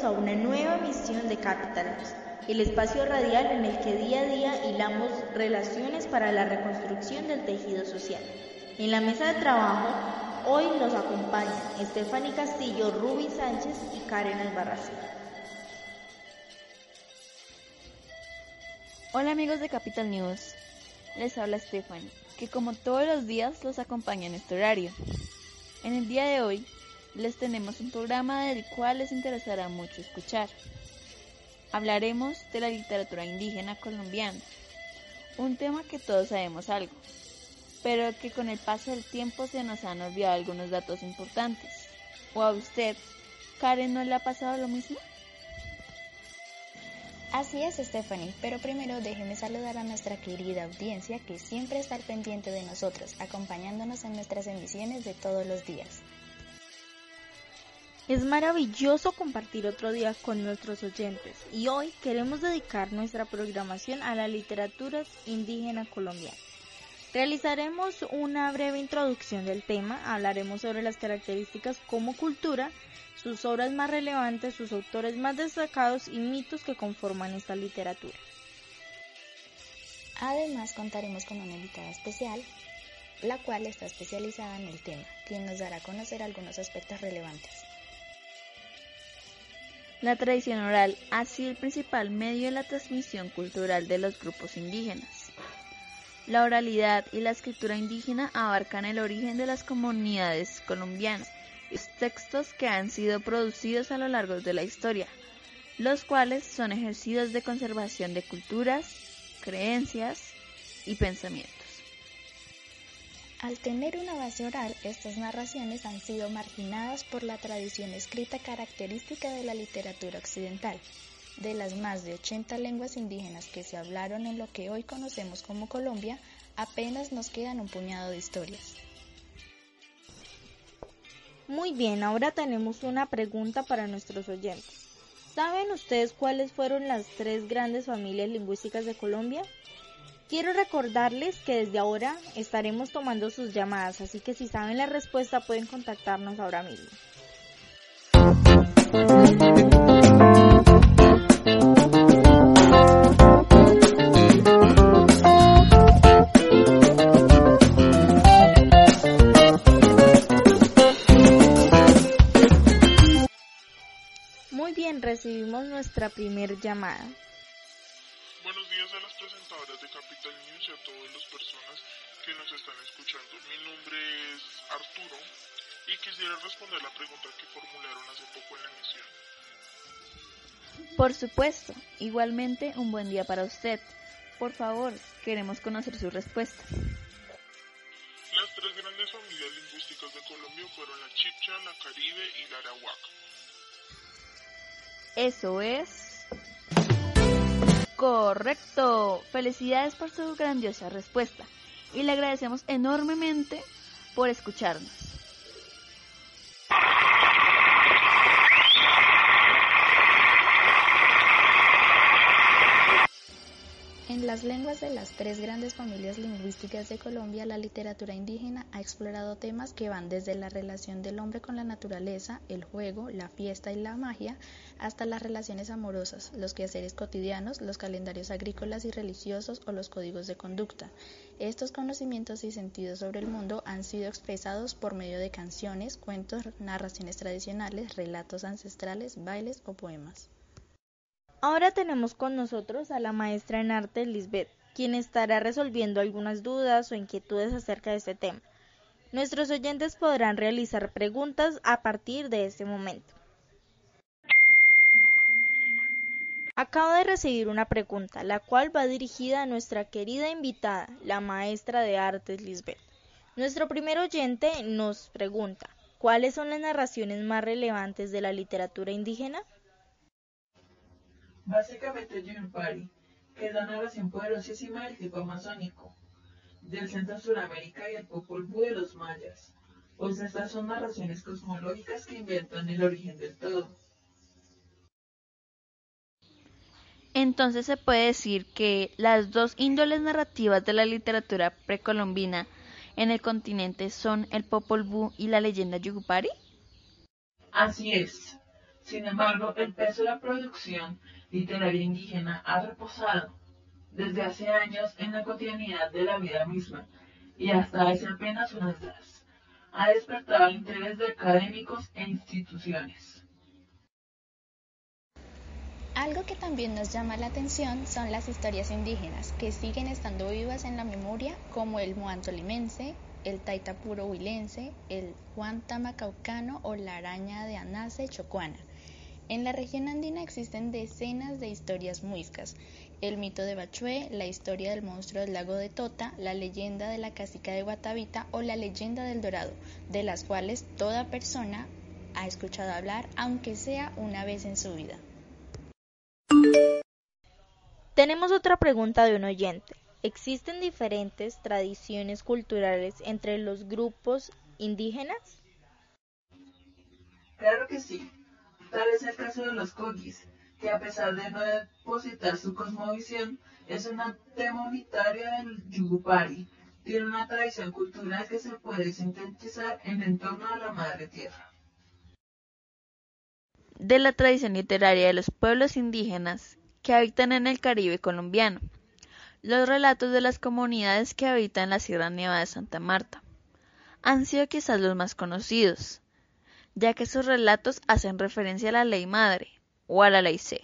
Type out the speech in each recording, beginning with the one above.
Bienvenidos a una nueva emisión de Capital el espacio radial en el que día a día hilamos relaciones para la reconstrucción del tejido social. En la mesa de trabajo hoy nos acompañan Stephanie Castillo, Ruby Sánchez y Karen Albarracín. Hola amigos de Capital News, les habla Stephanie, que como todos los días los acompaña en este horario. En el día de hoy les tenemos un programa del cual les interesará mucho escuchar. Hablaremos de la literatura indígena colombiana, un tema que todos sabemos algo, pero que con el paso del tiempo se nos han olvidado algunos datos importantes. ¿O a usted, Karen, no le ha pasado lo mismo? Así es, Stephanie, pero primero déjeme saludar a nuestra querida audiencia que siempre está al pendiente de nosotros, acompañándonos en nuestras emisiones de todos los días. Es maravilloso compartir otro día con nuestros oyentes y hoy queremos dedicar nuestra programación a la literatura indígena colombiana. Realizaremos una breve introducción del tema, hablaremos sobre las características como cultura, sus obras más relevantes, sus autores más destacados y mitos que conforman esta literatura. Además contaremos con una invitada especial, la cual está especializada en el tema, quien nos dará a conocer algunos aspectos relevantes. La tradición oral ha sido el principal medio de la transmisión cultural de los grupos indígenas. La oralidad y la escritura indígena abarcan el origen de las comunidades colombianas y textos que han sido producidos a lo largo de la historia, los cuales son ejercicios de conservación de culturas, creencias y pensamientos. Al tener una base oral, estas narraciones han sido marginadas por la tradición escrita característica de la literatura occidental. De las más de 80 lenguas indígenas que se hablaron en lo que hoy conocemos como Colombia, apenas nos quedan un puñado de historias. Muy bien, ahora tenemos una pregunta para nuestros oyentes. ¿Saben ustedes cuáles fueron las tres grandes familias lingüísticas de Colombia? Quiero recordarles que desde ahora estaremos tomando sus llamadas, así que si saben la respuesta pueden contactarnos ahora mismo. Muy bien, recibimos nuestra primer llamada. A las presentadoras de Capital News y a todas las personas que nos están escuchando. Mi nombre es Arturo y quisiera responder la pregunta que formularon hace poco en la emisión. Por supuesto, igualmente un buen día para usted. Por favor, queremos conocer su respuesta. Las tres grandes familias lingüísticas de Colombia fueron la Chipcha, la Caribe y la Arawak. Eso es Correcto. Felicidades por su grandiosa respuesta y le agradecemos enormemente por escucharnos. En las lenguas de las tres grandes familias lingüísticas de Colombia, la literatura indígena ha explorado temas que van desde la relación del hombre con la naturaleza, el juego, la fiesta y la magia, hasta las relaciones amorosas, los quehaceres cotidianos, los calendarios agrícolas y religiosos o los códigos de conducta. Estos conocimientos y sentidos sobre el mundo han sido expresados por medio de canciones, cuentos, narraciones tradicionales, relatos ancestrales, bailes o poemas. Ahora tenemos con nosotros a la maestra en arte Lisbeth, quien estará resolviendo algunas dudas o inquietudes acerca de este tema. Nuestros oyentes podrán realizar preguntas a partir de este momento. Acabo de recibir una pregunta, la cual va dirigida a nuestra querida invitada, la maestra de artes Lisbeth. Nuestro primer oyente nos pregunta, ¿cuáles son las narraciones más relevantes de la literatura indígena? Básicamente Yunpari, que es la narración poderosísima del tipo amazónico, del centro Suramérica y el Popol Vuh de los mayas, pues estas son narraciones cosmológicas que inventan el origen del todo. Entonces se puede decir que las dos índoles narrativas de la literatura precolombina en el continente son el Popol Vuh y la leyenda Yugupari. Así es. Sin embargo, el peso de la producción literaria indígena ha reposado desde hace años en la cotidianidad de la vida misma y hasta hace apenas unas décadas ha despertado el interés de académicos e instituciones. Algo que también nos llama la atención son las historias indígenas, que siguen estando vivas en la memoria, como el muantolimense, el taitapuro huilense, el huantamacaucano o la araña de Anace chocuana. En la región andina existen decenas de historias muiscas. El mito de Bachué, la historia del monstruo del lago de Tota, la leyenda de la casica de Guatavita o la leyenda del Dorado, de las cuales toda persona ha escuchado hablar, aunque sea una vez en su vida. Tenemos otra pregunta de un oyente. ¿Existen diferentes tradiciones culturales entre los grupos indígenas? Claro que sí. Tal es el caso de los Kogis, que a pesar de no depositar su cosmovisión, es una tema unitaria del Yugupari. Tiene una tradición cultural que se puede sintetizar en entorno a la madre tierra. De la tradición literaria de los pueblos indígenas que habitan en el Caribe colombiano, los relatos de las comunidades que habitan la Sierra Nevada de Santa Marta han sido quizás los más conocidos, ya que sus relatos hacen referencia a la ley madre o a la ley C.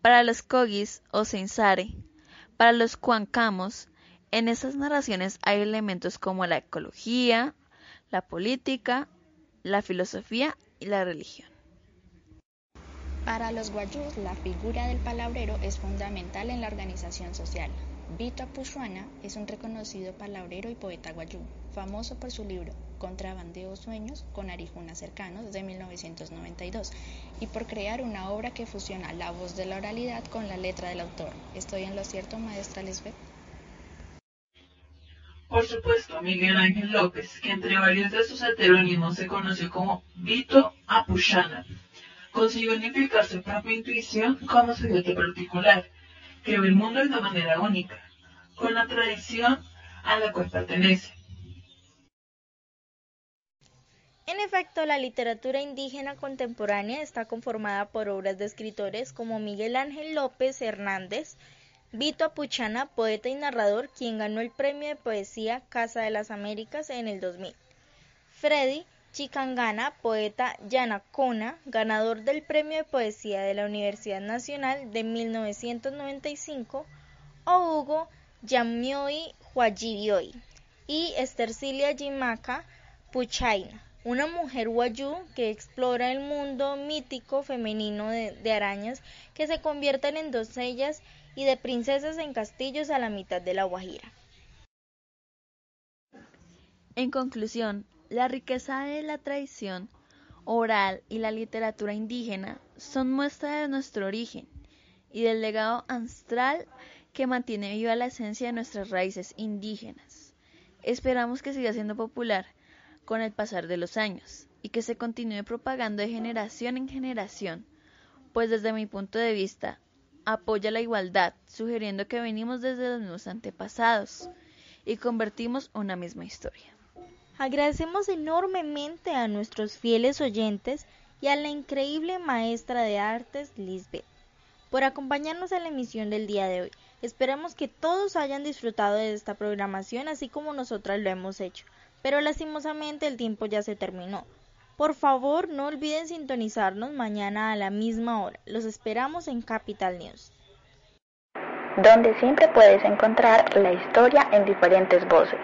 Para los Kogis o Seinsare, para los Cuancamos, en esas narraciones hay elementos como la ecología, la política, la filosofía y la religión. Para los guayús, la figura del palabrero es fundamental en la organización social. Vito Apushuana es un reconocido palabrero y poeta guayú, famoso por su libro Contrabandeo Sueños con Arijunas Cercanos de 1992 y por crear una obra que fusiona la voz de la oralidad con la letra del autor. ¿Estoy en lo cierto, maestra Lisbeth? Por supuesto, Miguel Ángel López, que entre varios de sus heterónimos se conoció como Vito Apushana, consiguió unificar su propia intuición como sujeto particular, que ve el mundo de una manera única, con la tradición a la cual pertenece. En efecto, la literatura indígena contemporánea está conformada por obras de escritores como Miguel Ángel López Hernández, Vito Apuchana, poeta y narrador, quien ganó el premio de poesía Casa de las Américas en el 2000. Freddy Chicangana, poeta yanacona, ganador del premio de poesía de la Universidad Nacional de 1995, o Hugo Yamioi Huayibioy, y Estercilia Jimaca Puchaina una mujer wayú que explora el mundo mítico femenino de, de, arañas que se convierten en doncellas y de princesas en castillos a la mitad de la Guajira. En conclusión, la riqueza de la tradición oral y la literatura indígena son muestra de nuestro origen y del legado ancestral que mantiene viva la esencia de nuestras raíces indígenas. Esperamos que siga siendo popular con el pasar de los años y que se continúe propagando de generación en generación, pues desde mi punto de vista apoya la igualdad, sugiriendo que venimos desde los mismos antepasados y convertimos una misma historia. Agradecemos enormemente a nuestros fieles oyentes y a la increíble maestra de artes Lisbeth por acompañarnos en la emisión del día de hoy. Esperamos que todos hayan disfrutado de esta programación así como nosotras lo hemos hecho pero lastimosamente el tiempo ya se terminó. Por favor, no olviden sintonizarnos mañana a la misma hora. Los esperamos en Capital News. Donde siempre puedes encontrar la historia en diferentes voces.